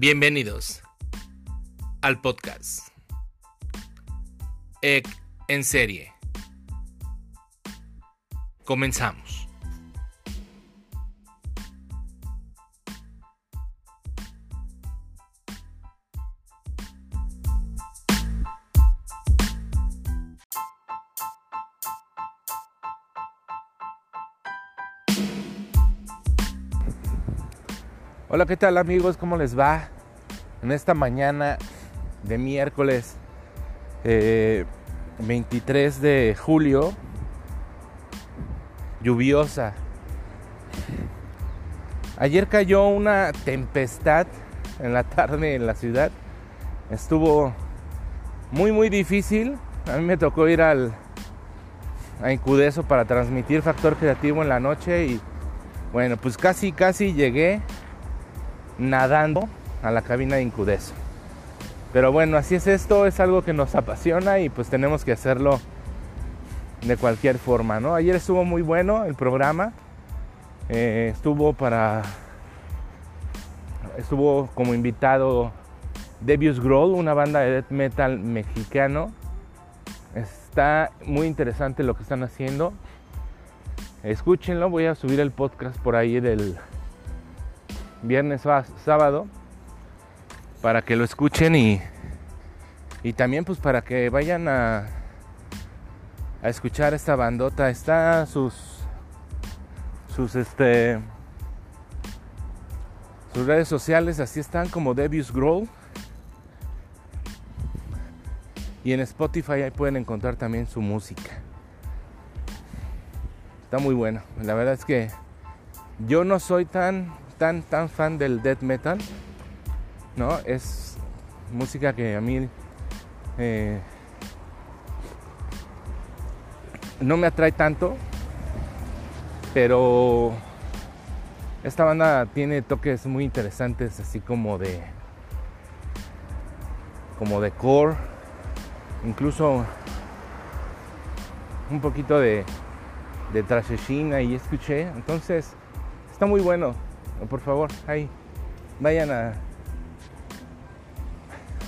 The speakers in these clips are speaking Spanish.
Bienvenidos al podcast EC en serie. Comenzamos. Hola, ¿qué tal amigos? ¿Cómo les va? En esta mañana de miércoles eh, 23 de julio, lluviosa. Ayer cayó una tempestad en la tarde en la ciudad. Estuvo muy muy difícil. A mí me tocó ir al a Incudeso para transmitir Factor Creativo en la noche y bueno, pues casi casi llegué nadando a la cabina de Incudeso. Pero bueno, así es esto, es algo que nos apasiona y pues tenemos que hacerlo de cualquier forma, ¿no? Ayer estuvo muy bueno el programa, eh, estuvo para, estuvo como invitado Debius Grohl, una banda de death metal mexicano. Está muy interesante lo que están haciendo. Escúchenlo, voy a subir el podcast por ahí del, viernes, sábado, para que lo escuchen y, y también pues para que vayan a, a escuchar esta bandota. Está sus, sus, este, sus redes sociales, así están como Debius Grow. Y en Spotify ahí pueden encontrar también su música. Está muy bueno. La verdad es que yo no soy tan tan, tan fan del death metal, ¿no? Es música que a mí eh, no me atrae tanto, pero esta banda tiene toques muy interesantes, así como de como de core, incluso un poquito de de trashing ahí escuché, entonces está muy bueno por favor, ahí vayan a,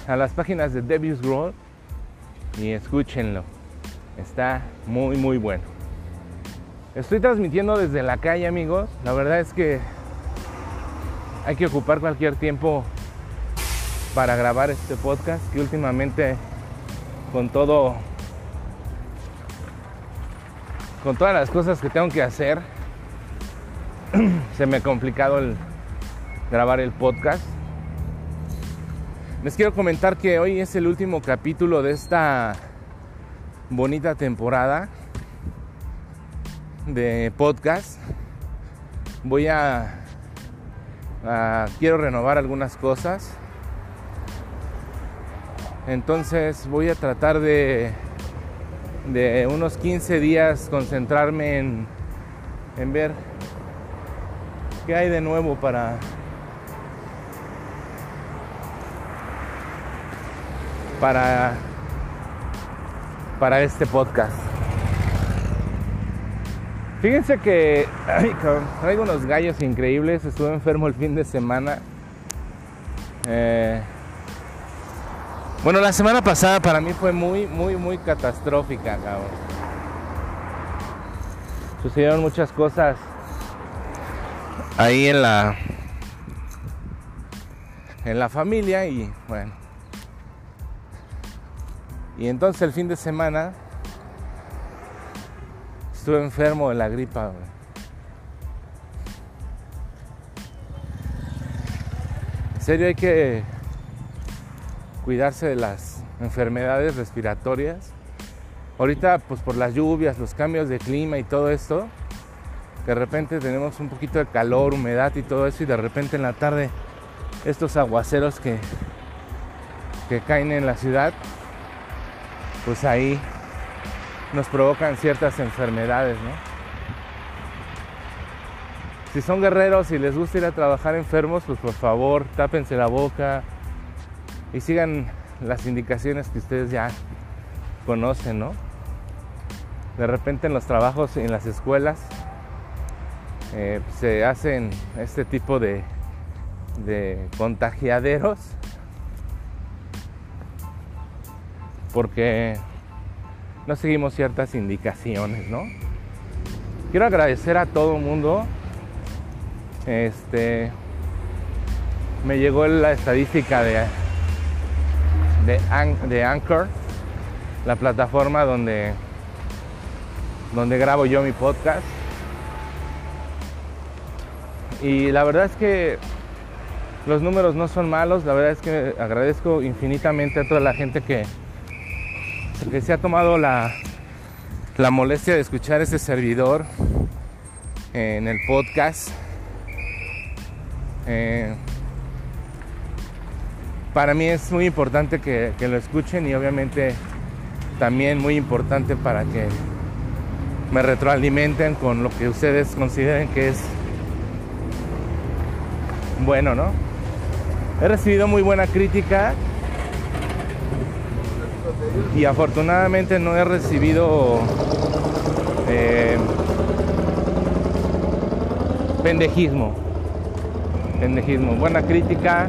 a las páginas de Debius Grohl y escúchenlo. Está muy, muy bueno. Estoy transmitiendo desde la calle, amigos. La verdad es que hay que ocupar cualquier tiempo para grabar este podcast que últimamente con todo con todas las cosas que tengo que hacer se me ha complicado el grabar el podcast. Les quiero comentar que hoy es el último capítulo de esta bonita temporada de podcast. Voy a, quiero renovar algunas cosas. Entonces voy a tratar de de unos 15 días concentrarme en, en ver ¿Qué hay de nuevo para para para este podcast? Fíjense que traigo unos gallos increíbles. Estuve enfermo el fin de semana. Eh, bueno, la semana pasada para mí fue muy, muy, muy catastrófica. Sucedieron muchas cosas ahí en la en la familia y bueno. Y entonces el fin de semana estuve enfermo de la gripa en serio hay que cuidarse de las enfermedades respiratorias. Ahorita pues por las lluvias los cambios de clima y todo esto de repente tenemos un poquito de calor, humedad y todo eso y de repente en la tarde estos aguaceros que, que caen en la ciudad, pues ahí nos provocan ciertas enfermedades, ¿no? Si son guerreros y les gusta ir a trabajar enfermos, pues por favor, tápense la boca y sigan las indicaciones que ustedes ya conocen, ¿no? De repente en los trabajos, en las escuelas, eh, se hacen este tipo de, de contagiaderos porque no seguimos ciertas indicaciones, ¿no? Quiero agradecer a todo el mundo. Este me llegó la estadística de de, Anchor, la plataforma donde donde grabo yo mi podcast. Y la verdad es que los números no son malos, la verdad es que agradezco infinitamente a toda la gente que, que se ha tomado la, la molestia de escuchar este servidor en el podcast. Eh, para mí es muy importante que, que, lo escuchen y obviamente también muy importante para que me retroalimenten con lo que ustedes consideren que es bueno, ¿no? He recibido muy buena crítica y afortunadamente no he recibido eh, pendejismo. Pendejismo. Buena crítica.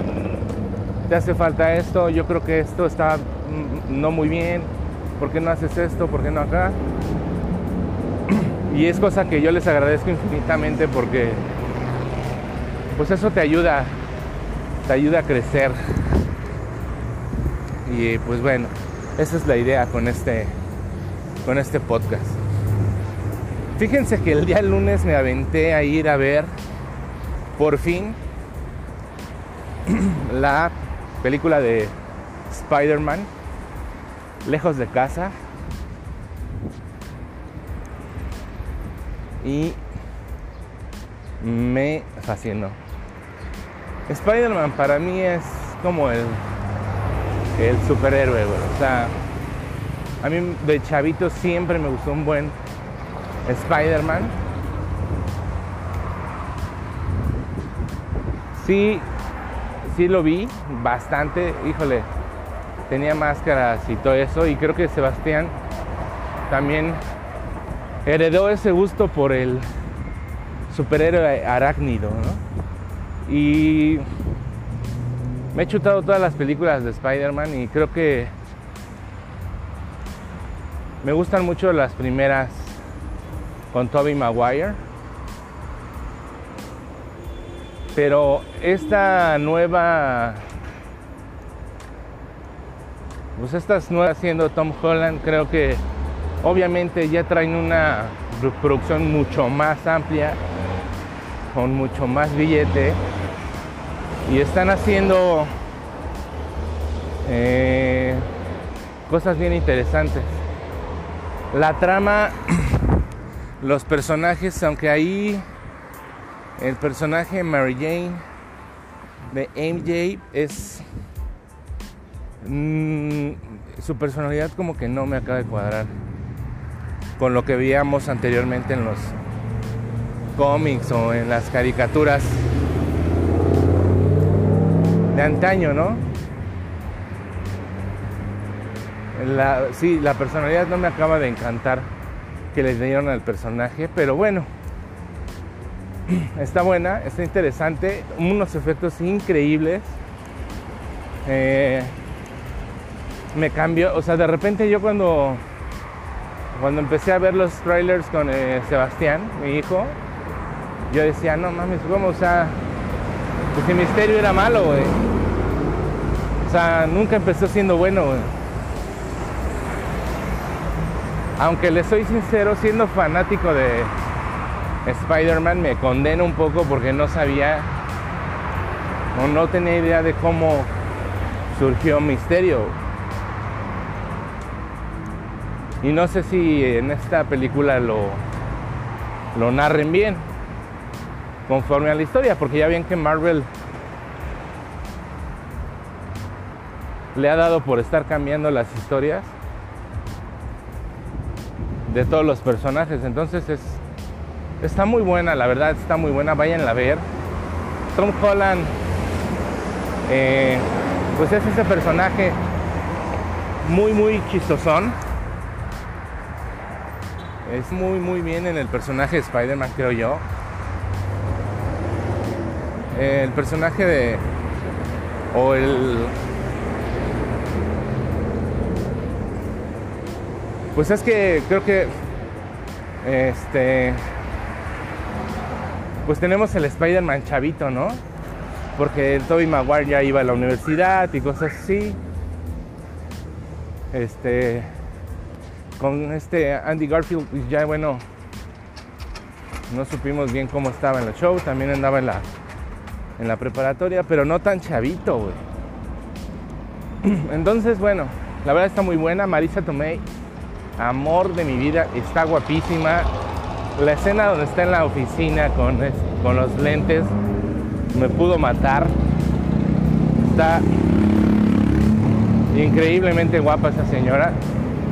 Te hace falta esto. Yo creo que esto está no muy bien. ¿Por qué no haces esto? ¿Por qué no acá? Y es cosa que yo les agradezco infinitamente porque pues eso te ayuda, te ayuda a crecer. Y pues bueno, esa es la idea con este, con este podcast. Fíjense que el día lunes me aventé a ir a ver por fin la película de Spider-Man, lejos de casa. Y me fascinó. Spider-Man para mí es como el, el superhéroe, O sea, a mí de chavito siempre me gustó un buen Spider-Man. Sí, sí lo vi bastante, híjole, tenía máscaras y todo eso y creo que Sebastián también heredó ese gusto por el superhéroe arácnido, ¿no? Y me he chutado todas las películas de Spider-Man y creo que me gustan mucho las primeras con Tobey Maguire. Pero esta nueva pues estas nuevas siendo Tom Holland creo que obviamente ya traen una producción mucho más amplia con mucho más billete y están haciendo eh, cosas bien interesantes. La trama, los personajes, aunque ahí el personaje Mary Jane de MJ es mm, su personalidad como que no me acaba de cuadrar con lo que veíamos anteriormente en los cómics o en las caricaturas de antaño, ¿no? Sí, la personalidad no me acaba de encantar que le dieron al personaje, pero bueno, está buena, está interesante, unos efectos increíbles. Eh, me cambió, o sea, de repente yo cuando cuando empecé a ver los trailers con eh, Sebastián, mi hijo, yo decía, no mames, ¿cómo? O sea, pues si Misterio era malo, güey. O sea, nunca empezó siendo bueno, güey. Aunque le soy sincero, siendo fanático de Spider-Man, me condeno un poco porque no sabía o no tenía idea de cómo surgió Misterio. Y no sé si en esta película lo, lo narren bien conforme a la historia, porque ya ven que Marvel le ha dado por estar cambiando las historias de todos los personajes. Entonces es, está muy buena, la verdad está muy buena, vayan a ver. Tom Holland, eh, pues es ese personaje muy, muy chistosón. Es muy, muy bien en el personaje de Spider-Man, creo yo. El personaje de o el pues es que creo que este pues tenemos el Spider-Man chavito, ¿no? Porque el Maguire ya iba a la universidad y cosas así. Este con este Andy Garfield pues ya bueno no supimos bien cómo estaba en el show, también andaba en la en la preparatoria, pero no tan chavito, güey. Entonces, bueno, la verdad está muy buena. Marisa Tomei, amor de mi vida, está guapísima. La escena donde está en la oficina con, con los lentes me pudo matar. Está increíblemente guapa esa señora.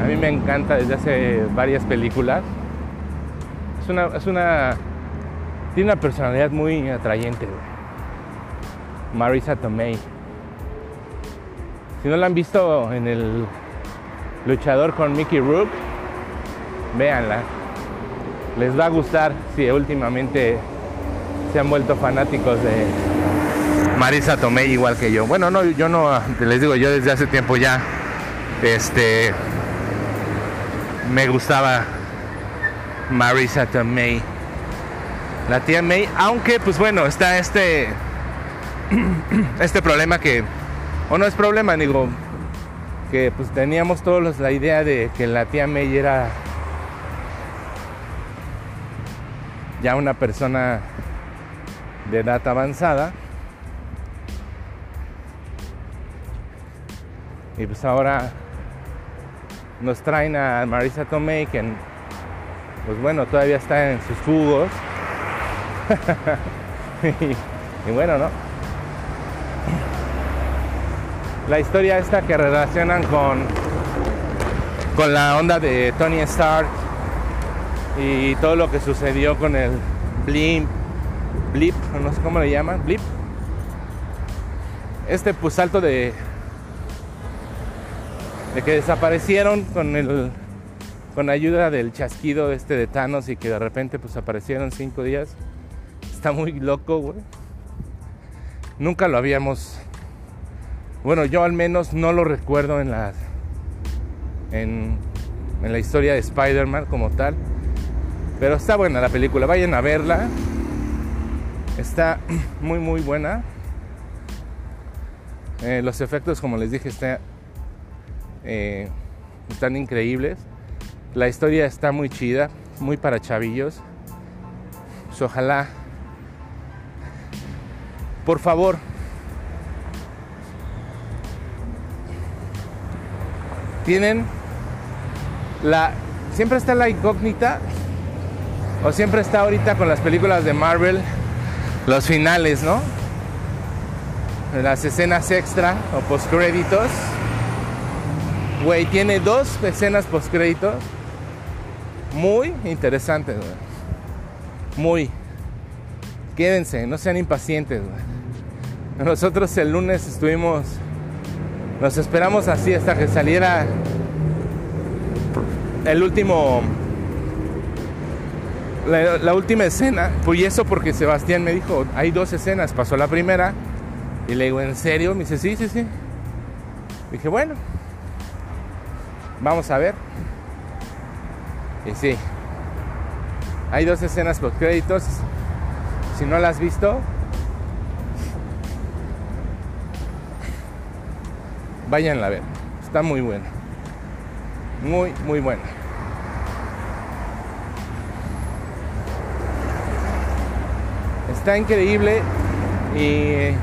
A mí me encanta desde hace varias películas. Es una, es una tiene una personalidad muy atrayente. Güey. Marisa Tomei. Si no la han visto en el luchador con Mickey Rook, véanla. Les va a gustar si últimamente se han vuelto fanáticos de Marisa Tomei igual que yo. Bueno, no, yo no, les digo, yo desde hace tiempo ya, este, me gustaba Marisa Tomei. La tía May, aunque pues bueno, está este este problema que, o no es problema, digo, que pues teníamos todos la idea de que la tía May era ya una persona de edad avanzada. Y pues ahora nos traen a Marisa Tomei, que pues bueno, todavía está en sus jugos. y bueno, ¿no? La historia esta que relacionan con, con la onda de Tony Stark y todo lo que sucedió con el Blimp, Blip, no sé cómo le llaman, Blip. Este pues salto de, de que desaparecieron con el con ayuda del chasquido este de Thanos y que de repente pues aparecieron cinco días. Está muy loco, güey. Nunca lo habíamos bueno, yo al menos no lo recuerdo en la, en, la historia de Spider-Man como tal. Pero está buena la película, vayan a verla. Está muy muy buena. Eh, los efectos, como les dije, eh, están increíbles. La historia está muy chida, muy para chavillos. Pues ojalá, por favor, tienen la siempre está la incógnita o siempre está ahorita con las películas de Marvel los finales, ¿no? Las escenas extra o postcréditos. Güey, tiene dos escenas postcréditos muy interesantes, güey. Muy. Quédense, no sean impacientes, güey. Nosotros el lunes estuvimos nos esperamos así hasta que saliera el último. La, última escena. Pues eso porque Sebastián me dijo: hay dos escenas. Pasó la primera. Y le digo: ¿en serio? Me dice: sí, sí, sí. Dije: bueno, vamos a ver. Y sí. Hay dos escenas por créditos. Si no las has visto, Vayan a ver. Está muy buena. Muy, muy buena. Está increíble y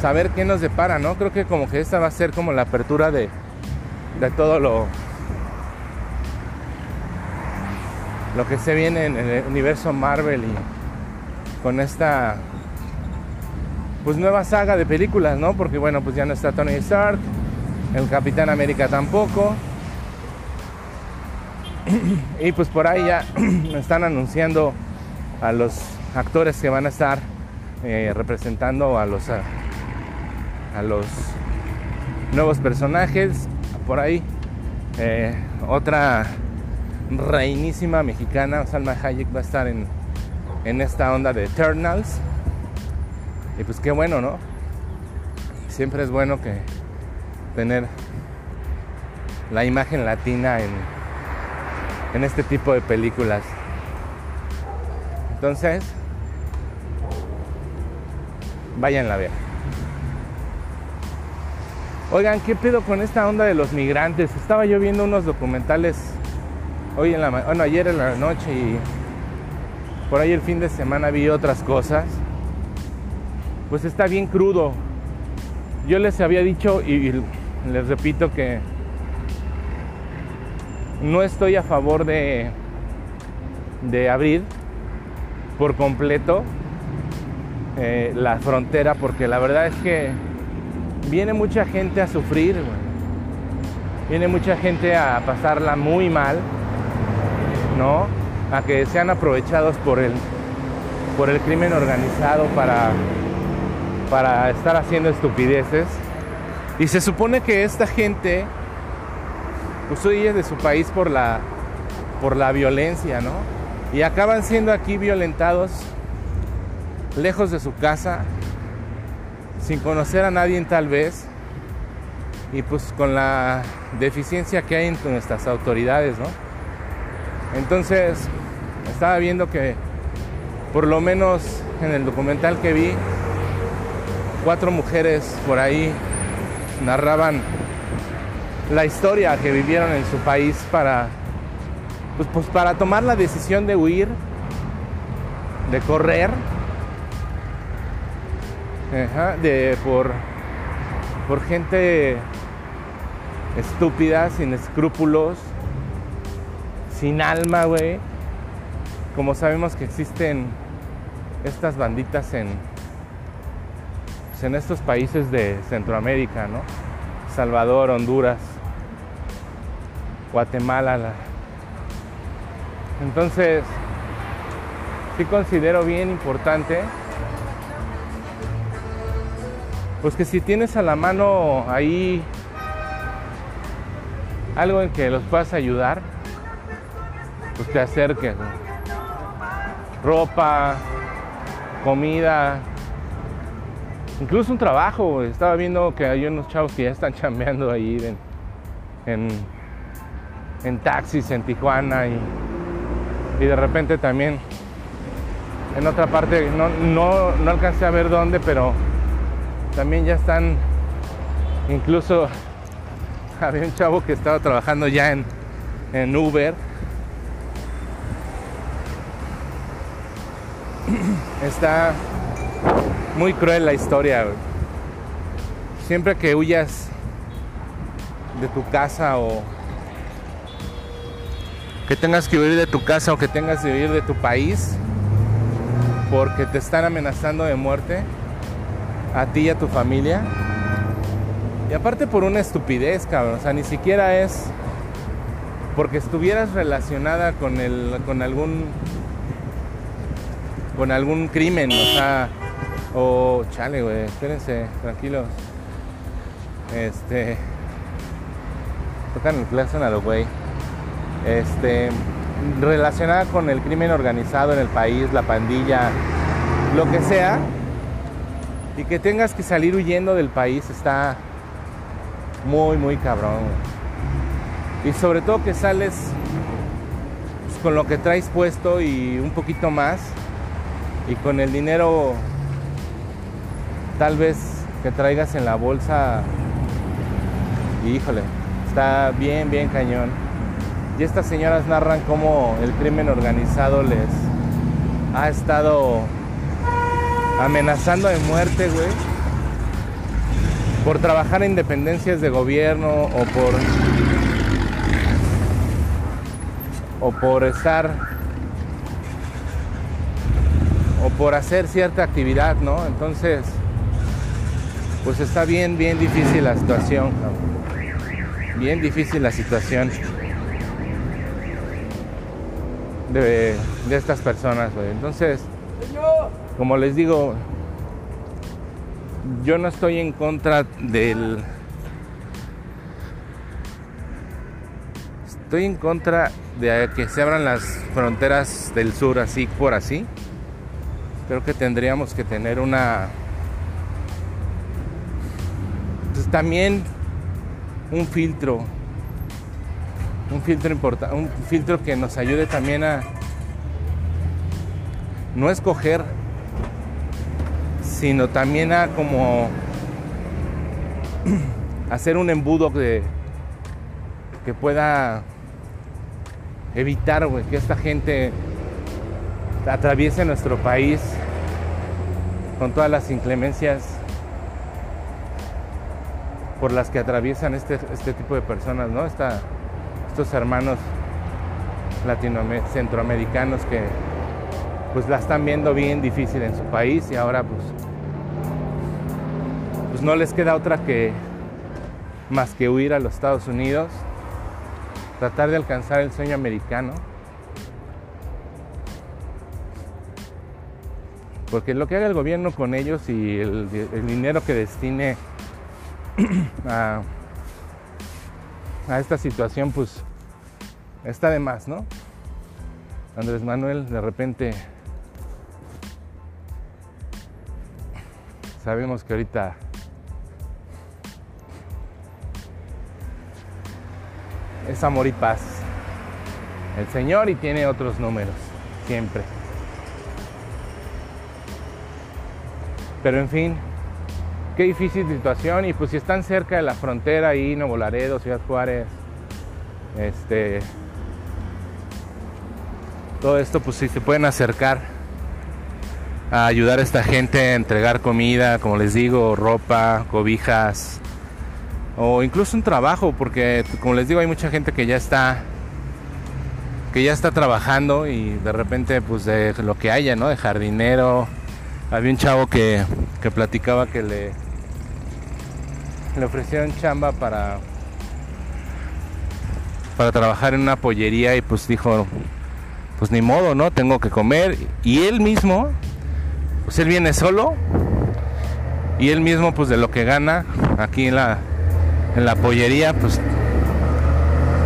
saber qué nos depara, ¿no? Creo que como que esta va a ser como la apertura de, de todo lo, lo que se viene en el universo Marvel y con esta pues nueva saga de películas, ¿no? Porque bueno, pues ya no está Tony Stark, el Capitán América tampoco. y pues por ahí ya están anunciando a los actores que van a estar eh, representando a los a, los nuevos personajes. Por ahí eh, otra reinísima mexicana, Salma Hayek, va a estar en, en esta onda de Eternals Y pues qué bueno, ¿no? Siempre es bueno que tener la imagen latina en, en este tipo de películas. Entonces, vayan a ver. Oigan, ¿qué pedo con esta onda de los migrantes? Estaba yo viendo unos documentales hoy en la bueno, ayer en la noche y por ahí el fin de semana vi otras cosas. Pues está bien crudo. Yo les había dicho y les repito que no estoy a favor de abrir por completo eh, la frontera porque la verdad es que viene mucha gente a sufrir, viene mucha gente a pasarla muy mal, ¿no? A que sean aprovechados por el, por el crimen organizado para, para estar haciendo estupideces. Y se supone que esta gente, pues huye de su país por la, por la violencia, ¿no? Y acaban siendo aquí violentados lejos de su casa, sin conocer a nadie tal vez, y pues con la deficiencia que hay en nuestras autoridades, ¿no? Entonces, estaba viendo que por lo menos en el documental que vi, cuatro mujeres por ahí narraban la historia que vivieron en su país para, pues, pues para tomar la decisión de huir, de correr de, por, por gente estúpida, sin escrúpulos, sin alma, güey. Como sabemos que existen estas banditas en, pues, en estos países de Centroamérica, ¿no? Salvador, Honduras, Guatemala. Entonces, sí considero bien importante pues que si tienes a la mano ahí algo en que los puedas ayudar, pues te acerques. Ropa, comida, incluso un trabajo. Estaba viendo que hay unos chavos que ya están chambeando ahí en, en, taxis en Tijuana y, y, de repente también en otra parte, no, no, no alcancé a ver dónde, pero también ya están, incluso había un chavo que estaba trabajando ya en, en Uber. Está muy cruel la historia. Siempre que huyas de tu casa o que tengas que huir de tu casa o que tengas que huir de tu país porque te están amenazando de muerte, a ti y a tu familia. Y aparte por una estupidez, cabrón. O sea, ni siquiera es porque estuvieras relacionada con el con algún con algún crimen, o sea, o chale, güey, espérense, tranquilos. Este tocan el claxon a lo güey. Este relacionada con el crimen organizado en el país, la pandilla, lo que sea, y que tengas que salir huyendo del país está muy, muy cabrón. Y sobre todo que sales pues, con lo que traes puesto y un poquito más. Y con el dinero tal vez que traigas en la bolsa. híjole, está bien, bien cañón. Y estas señoras narran cómo el crimen organizado les ha estado amenazando de muerte, güey, por trabajar en dependencias de gobierno o por o por estar o por hacer cierta actividad, ¿no? Entonces, pues está bien, bien difícil la situación, bien difícil la situación de, estas personas. Entonces, como les digo, yo no estoy en contra del... Estoy en contra de que se abran las fronteras del sur así por así. Creo que tendríamos que tener una también un filtro, un filtro importante, un filtro que nos ayude también a no escoger, sino también a como hacer un embudo de, que pueda evitar que esta gente atraviese nuestro país con todas las inclemencias por las que atraviesan este, este tipo de personas, ¿no? estos hermanos latinoamericanos, centroamericanos que pues la están viendo bien difícil en su país y ahora pues, pues no les queda otra que más que huir a los Estados Unidos, tratar de alcanzar el sueño americano. Porque lo que haga el gobierno con ellos y el, dinero que destine a, esta situación, pues está de más, ¿no? Andrés Manuel de repente sabemos que ahorita es amor y paz. El Señor y tiene otros números, siempre. Pero en fin, qué difícil situación. Y pues si están cerca de la frontera ahí, Nuevo Laredo, Ciudad Juárez, este. Todo esto, pues si se pueden acercar a ayudar a esta gente a entregar comida, como les digo, ropa, cobijas, o incluso un trabajo, porque como les digo, hay mucha gente que ya está que ya está trabajando y de repente pues de lo que haya, ¿no? De jardinero. Había un chavo que, que platicaba que le, le ofrecieron chamba para para trabajar en una pollería y pues dijo pues ni modo, ¿no? Tengo que comer y él mismo pues él viene solo y él mismo pues de lo que gana aquí en la en la pollería, pues,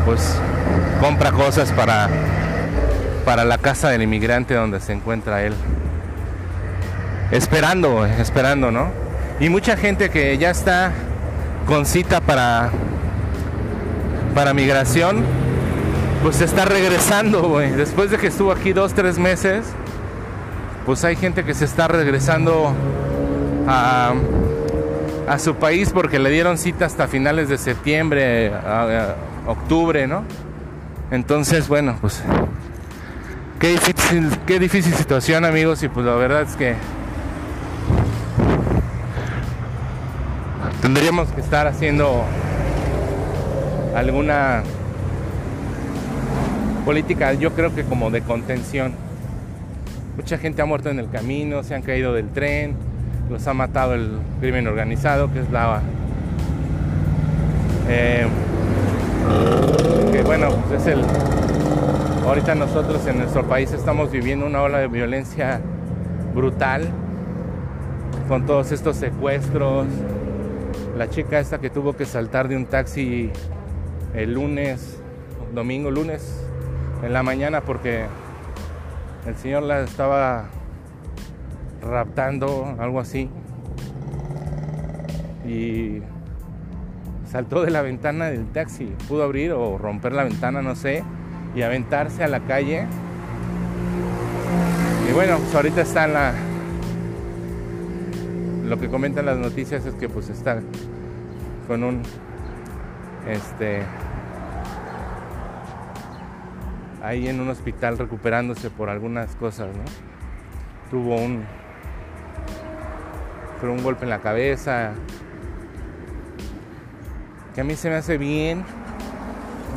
pues compra cosas para, para la casa del inmigrante donde se encuentra él. Esperando, esperando, ¿no? Y mucha gente que ya está con cita para, para migración, pues está regresando, güey. Después de que estuvo aquí dos, tres meses, pues hay gente que se está regresando a a su país porque le dieron cita hasta finales de septiembre, octubre, ¿no? Entonces, bueno, pues qué difícil, qué difícil situación, amigos, y pues la verdad es que tendríamos que estar haciendo alguna política, yo creo que como de contención. Mucha gente ha muerto en el camino, se han caído del tren, los ha matado el crimen organizado, que es la... Eh, que bueno, pues es el... Ahorita nosotros en nuestro país estamos viviendo una ola de violencia brutal, con todos estos secuestros. La chica esta que tuvo que saltar de un taxi el lunes, domingo, lunes, en la mañana porque el señor la estaba raptando, algo así. Y saltó de la ventana del taxi. Pudo abrir o romper la ventana, no sé, y aventarse a la calle. Y bueno, pues ahorita está la... Lo que comentan las noticias es que pues está con un... Este... Ahí en un hospital recuperándose por algunas cosas, ¿no? Tuvo un, fue un golpe en la cabeza. Que a mí se me hace bien,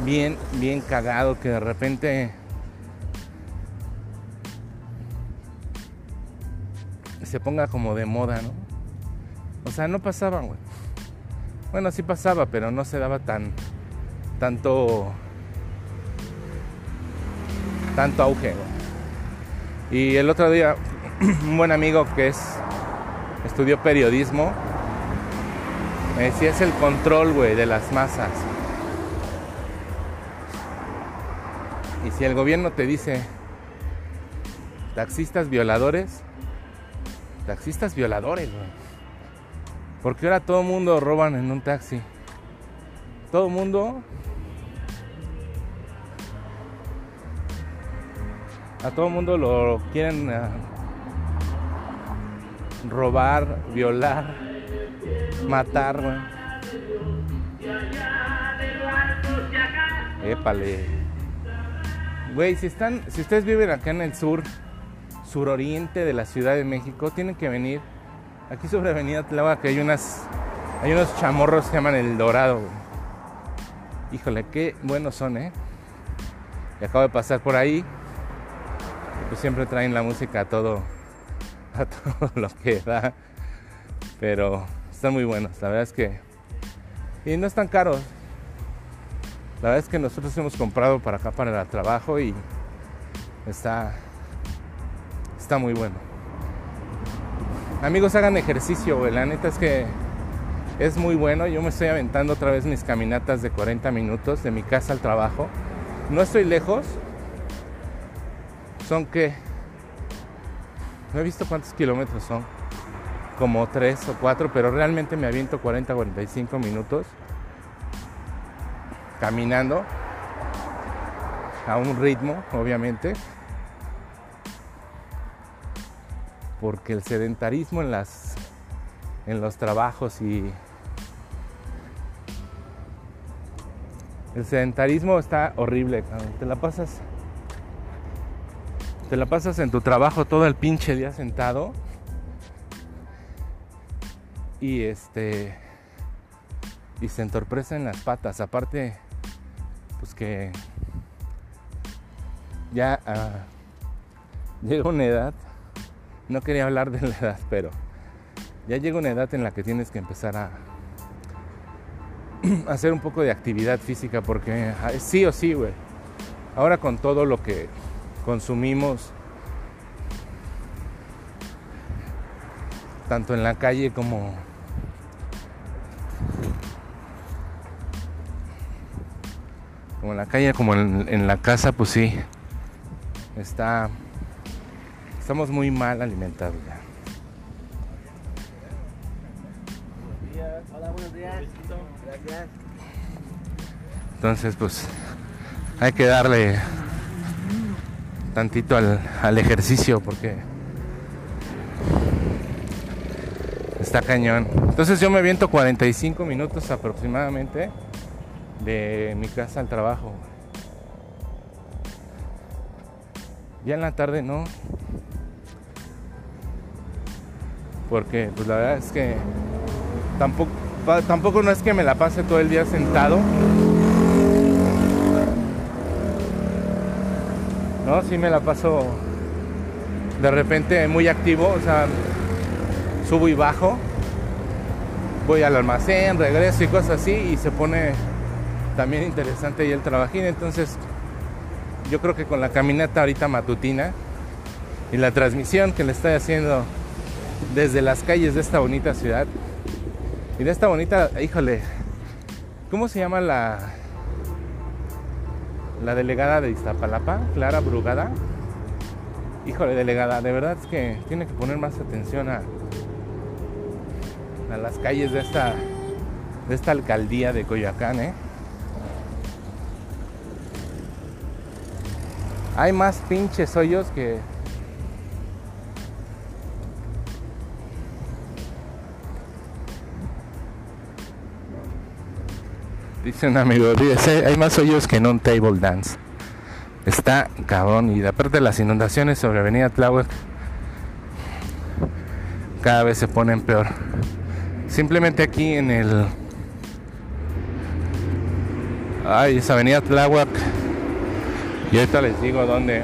bien, bien cagado que de repente se ponga como de moda, ¿no? O sea, no pasaba, güey. Bueno, sí pasaba, pero no se daba tan tanto tanto auge. Y el otro día un buen amigo que es estudió periodismo, me decía es el control, güey, de las masas. Y si el gobierno te dice taxistas violadores, taxistas violadores, güey. Porque ahora todo el mundo roban en un taxi. Todo el mundo a todo el mundo lo quieren uh, robar, violar, matar, güey. Épale. Güey, si están, si ustedes viven acá en el sur, suroriente de la Ciudad de México, tienen que venir. Aquí sobre Avenida Tláhuac que hay unas, hay unos chamorros que llaman El Dorado. Híjole, qué buenos son, ¿eh? Acabo de pasar por ahí. Pues siempre traen la música a todo, a todo lo que da. Pero están muy buenos, la verdad es que. Y no están caros. La verdad es que nosotros hemos comprado para acá para el trabajo y está está muy bueno. Amigos, hagan ejercicio, güey. La neta es que es muy bueno. Yo me estoy aventando otra vez mis caminatas de 40 minutos de mi casa al trabajo. No estoy lejos. Son que no he visto cuántos kilómetros son. Como 3 o 4, pero realmente me aviento 40 45 minutos caminando a un ritmo, obviamente, porque el sedentarismo en las en los trabajos y el sedentarismo está horrible, te la pasas te la pasas en tu trabajo todo el pinche día sentado y este y se entorpecen las patas, aparte pues que ya uh, llega una edad, no quería hablar de la edad, pero ya llega una edad en la que tienes que empezar a hacer un poco de actividad física porque sí o sí, güey. Ahora con todo lo que consumimos, tanto en la calle como como en la calle como en, en, la casa pues sí está estamos muy mal alimentados ya Hola, buenos días. Gracias. entonces pues hay que darle tantito al, al ejercicio porque está cañón entonces yo me viento 45 minutos aproximadamente de mi casa al trabajo. Ya en la tarde no. Porque pues la verdad es que tampoco, tampoco no es que me la pase todo el día sentado. No, sí me la paso de repente muy activo, o sea, subo y bajo. Voy al almacén, regreso y cosas así y se pone también interesante y el trabajín. Entonces, yo creo que con la caminata ahorita matutina y la transmisión que le estoy haciendo desde las calles de esta bonita ciudad y de esta bonita, híjole, ¿cómo se llama la la delegada de Iztapalapa, Clara Brugada? Híjole, delegada, de verdad es que tiene que poner más atención a a las calles de esta de esta alcaldía de Coyoacán, ¿eh? Hay más pinches hoyos que. Dice un amigo, dice, hay más hoyos que en un table dance. Está cabrón. Y aparte las inundaciones sobre Avenida Tláhuac, cada vez se ponen peor. Simplemente aquí en el. Ay, esa Avenida Tláhuac y ahorita les digo dónde.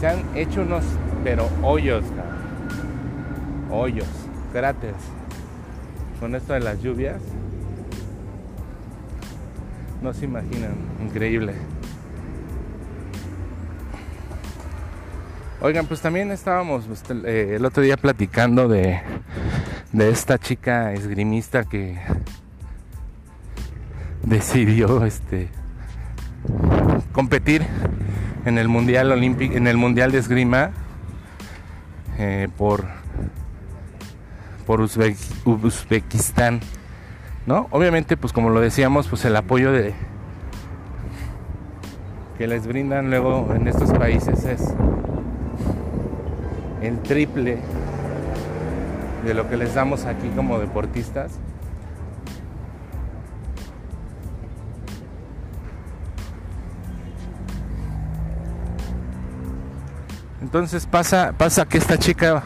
Se han hecho unos, pero hoyos, cabrón. Hoyos, cráteres. Con esto de las lluvias. No se imaginan, increíble. Oigan, pues también estábamos pues, eh, el otro día platicando de, de esta chica esgrimista que decidió este competir en el mundial olímpico, en el mundial de esgrima eh, por por Uzbekistán, ¿no? Obviamente, pues como lo decíamos, pues el apoyo de que les brindan luego en estos países es el triple de lo que les damos aquí como deportistas. Entonces pasa, pasa que esta chica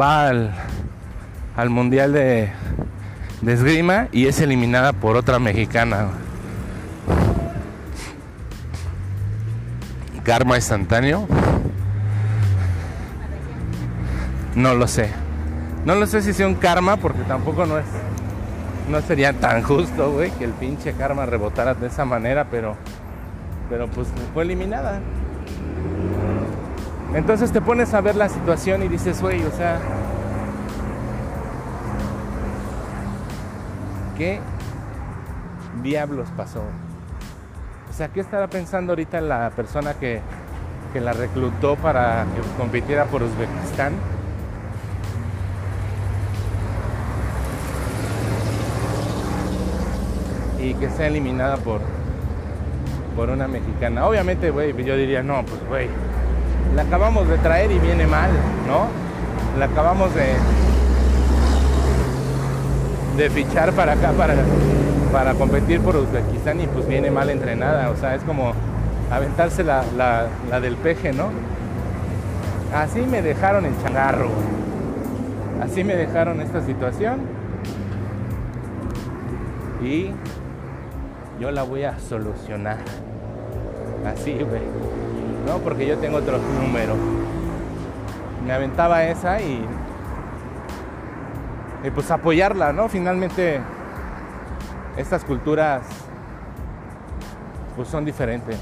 va al, al mundial de, de esgrima y es eliminada por otra mexicana. Karma instantáneo. No lo sé. No lo sé si sea un karma porque tampoco no es no sería tan justo, güey, que el pinche karma rebotara de esa manera, pero pero pues fue eliminada. Entonces te pones a ver la situación y dices, güey, o sea, ¿qué diablos pasó? O sea, ¿qué estará pensando ahorita la persona que, que la reclutó para que compitiera por Uzbekistán? Y que sea eliminada por, por una mexicana. Obviamente, güey, yo diría, no, pues, güey, la acabamos de traer y viene mal, ¿no? La acabamos de, de fichar para acá, para, para competir por Uzbekistán y pues viene mal entrenada. O sea, es como aventarse la, la, del peje, ¿no? Así me dejaron el changarro. Así me dejaron esta situación. Y yo la voy a solucionar. Así, güey. No, porque yo tengo otro número. Me aventaba esa y. Y pues apoyarla, ¿no? Finalmente, estas culturas pues son diferentes.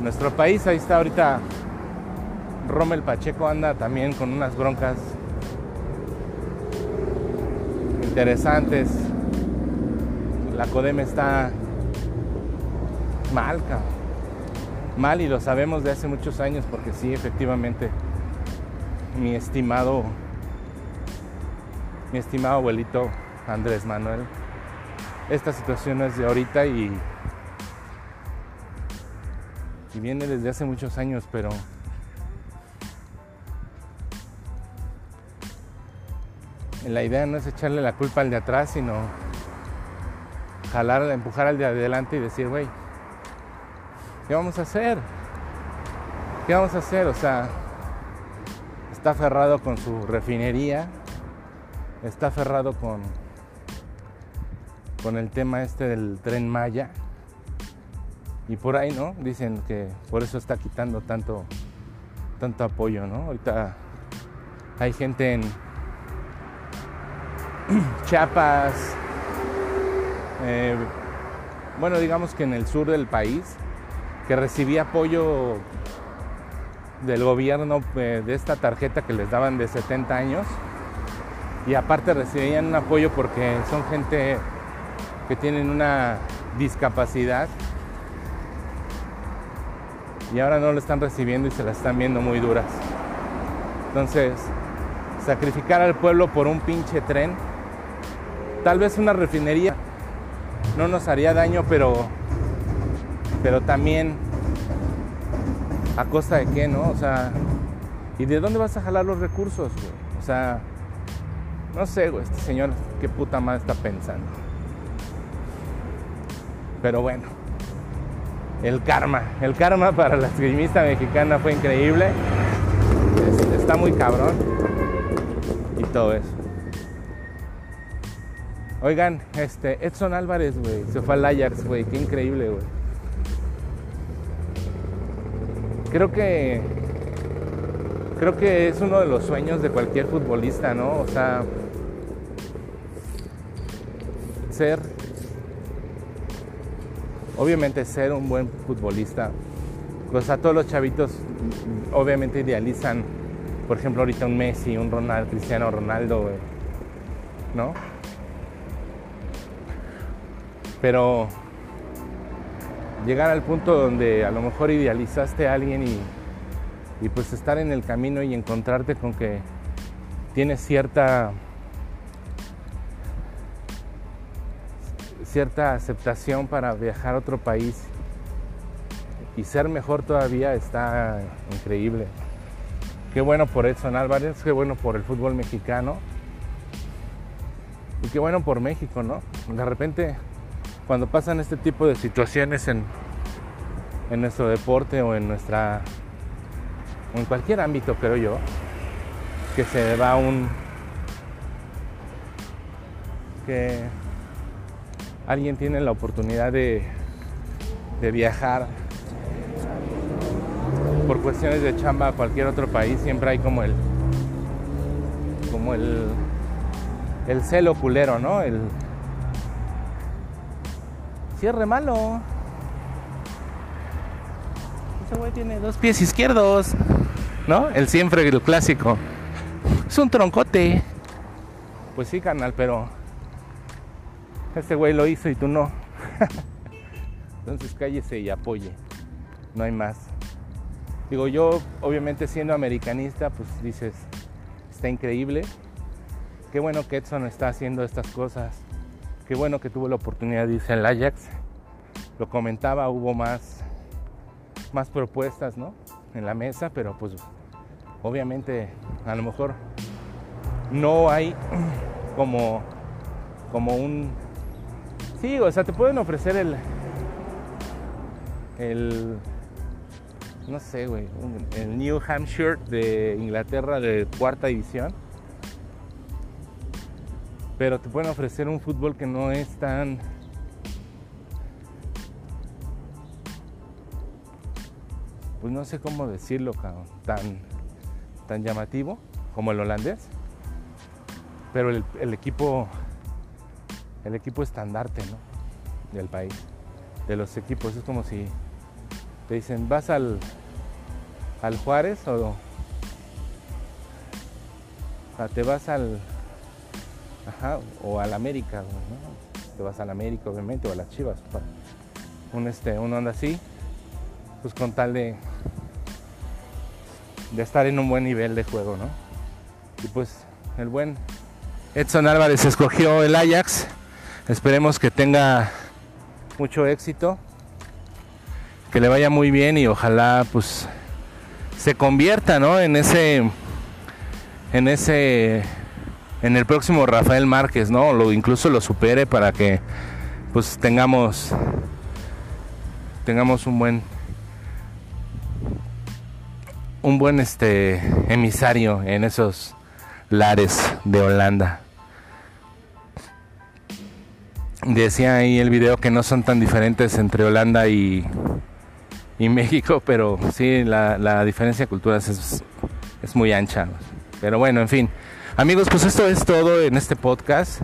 Nuestro país, ahí está ahorita Rommel Pacheco anda también con unas broncas interesantes. La Codem está mal, cabrón. Mal y lo sabemos de hace muchos años porque sí, efectivamente, mi estimado, mi estimado abuelito Andrés Manuel, esta situación es de ahorita y, viene desde hace muchos años, pero la idea no es echarle la culpa al de atrás, sino jalar, empujar al de adelante y decir, güey, ¿qué vamos a hacer? ¿Qué vamos a hacer? O sea, está aferrado con su refinería, está aferrado con, con el tema este del tren Maya. Y por ahí, ¿no? Dicen que por eso está quitando tanto, tanto apoyo, ¿no? Ahorita hay gente en Chiapas, eh, bueno, digamos que en el sur del país, que recibía apoyo del gobierno eh, de esta tarjeta que les daban de 70 años y aparte recibían un apoyo porque son gente que tienen una discapacidad y ahora no lo están recibiendo y se la están viendo muy duras. Entonces, sacrificar al pueblo por un pinche tren, tal vez una refinería no nos haría daño, pero pero también a costa de qué, ¿no? O sea, ¿y de dónde vas a jalar los recursos, güey? O sea, no sé, güey, este señor qué puta madre está pensando. Pero bueno, el karma, el karma para la esgrimista mexicana fue increíble. Es- está muy cabrón. Y todo eso. Oigan, este, Edson Álvarez, güey, se fue al Ajax, güey, qué increíble, güey. Creo que creo que es uno de los sueños de cualquier futbolista, ¿no? O sea, ser obviamente ser un buen futbolista. Pues a todos los chavitos obviamente idealizan, por ejemplo, ahorita un Messi, un Cristiano Ronaldo. ¿No? Pero llegar al punto donde a lo mejor idealizaste a alguien y, y pues estar en el camino y encontrarte con que tienes cierta cierta aceptación para viajar a otro país y ser mejor todavía está increíble. Qué bueno por Edson Álvarez, qué bueno por el fútbol mexicano y qué bueno por México, ¿no? De repente, cuando pasan este tipo de situaciones en, en nuestro deporte o en nuestra en cualquier ámbito, creo yo, que se va un que alguien tiene la oportunidad de, de viajar por cuestiones de chamba a cualquier otro país, siempre hay como el como el el celo culero, ¿no? El cierre malo. Ese güey tiene dos pies izquierdos, ¿no? El siempre el clásico. Es un troncote. Pues sí, carnal, pero este güey lo hizo y tú no. Entonces cállese y apoye. No hay más. Digo, yo obviamente siendo americanista, pues dices, está increíble. Qué bueno que Edson está haciendo estas cosas. Qué bueno que tuvo la oportunidad de irse al Ajax. Lo comentaba, hubo más, más propuestas, ¿no? En la mesa, pero pues obviamente a lo mejor no hay como, como un... Sí, o sea, te pueden ofrecer el... El... No sé, güey. El New Hampshire de Inglaterra de cuarta división. Pero te pueden ofrecer un fútbol que no es tan... Pues no sé cómo decirlo, cabrón. Tan, tan llamativo como el holandés pero el, el, equipo el equipo estandarte ¿no? del país de los equipos es como si te dicen vas al al Juárez o, o te vas al o al América te vas al América obviamente o a las Chivas un este uno anda así pues con tal de de estar en un buen nivel de juego no y pues el buen Edson Álvarez escogió el Ajax. Esperemos que tenga mucho éxito, que le vaya muy bien y ojalá pues se convierta, ¿no? En ese en ese en el próximo Rafael Márquez, ¿no? Lo incluso lo supere para que pues tengamos tengamos un buen un buen este emisario en esos lares de Holanda. Decía ahí el video que no son tan diferentes entre Holanda y, México, pero sí, la, la diferencia de culturas es, es, muy ancha. Pero bueno, en fin. Amigos, pues esto es todo en este podcast.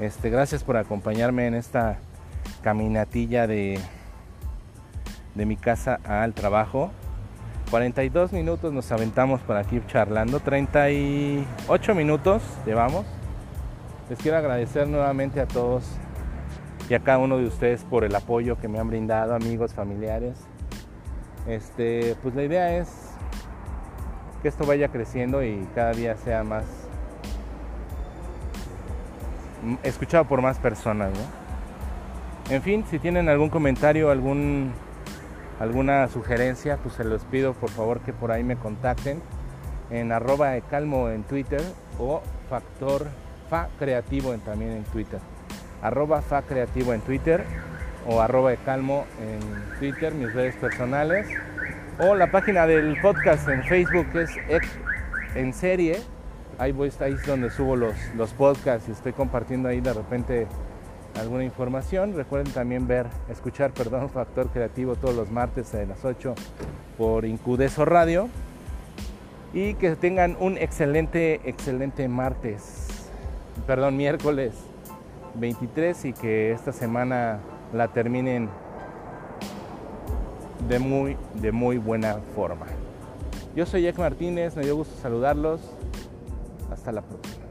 Este, gracias por acompañarme en esta caminatilla de, de mi casa al trabajo. 42 minutos nos aventamos por aquí charlando, 38 minutos llevamos. Les quiero agradecer nuevamente a todos y a cada uno de ustedes por el apoyo que me han brindado, amigos, familiares. Este, pues la idea es que esto vaya creciendo y cada día sea más escuchado por más personas. En fin, si tienen algún comentario, algún alguna sugerencia, pues se los pido por favor que por ahí me contacten en arroba de calmo en Twitter o factor fa creativo también en Twitter. Arroba fa creativo en Twitter o arroba calmo en Twitter, mis redes personales. O la página del podcast en Facebook es en serie. Ahí voy, es donde subo los, los podcasts y estoy compartiendo ahí de repente alguna información. Recuerden también ver, escuchar, perdón, Factor Creativo todos los martes a las 8 por Incudeso Radio. Y que tengan un excelente, excelente martes, perdón, miércoles 23 y que esta semana la terminen de muy, de muy buena forma. Yo soy Jack Martínez, me dio gusto saludarlos. Hasta la próxima.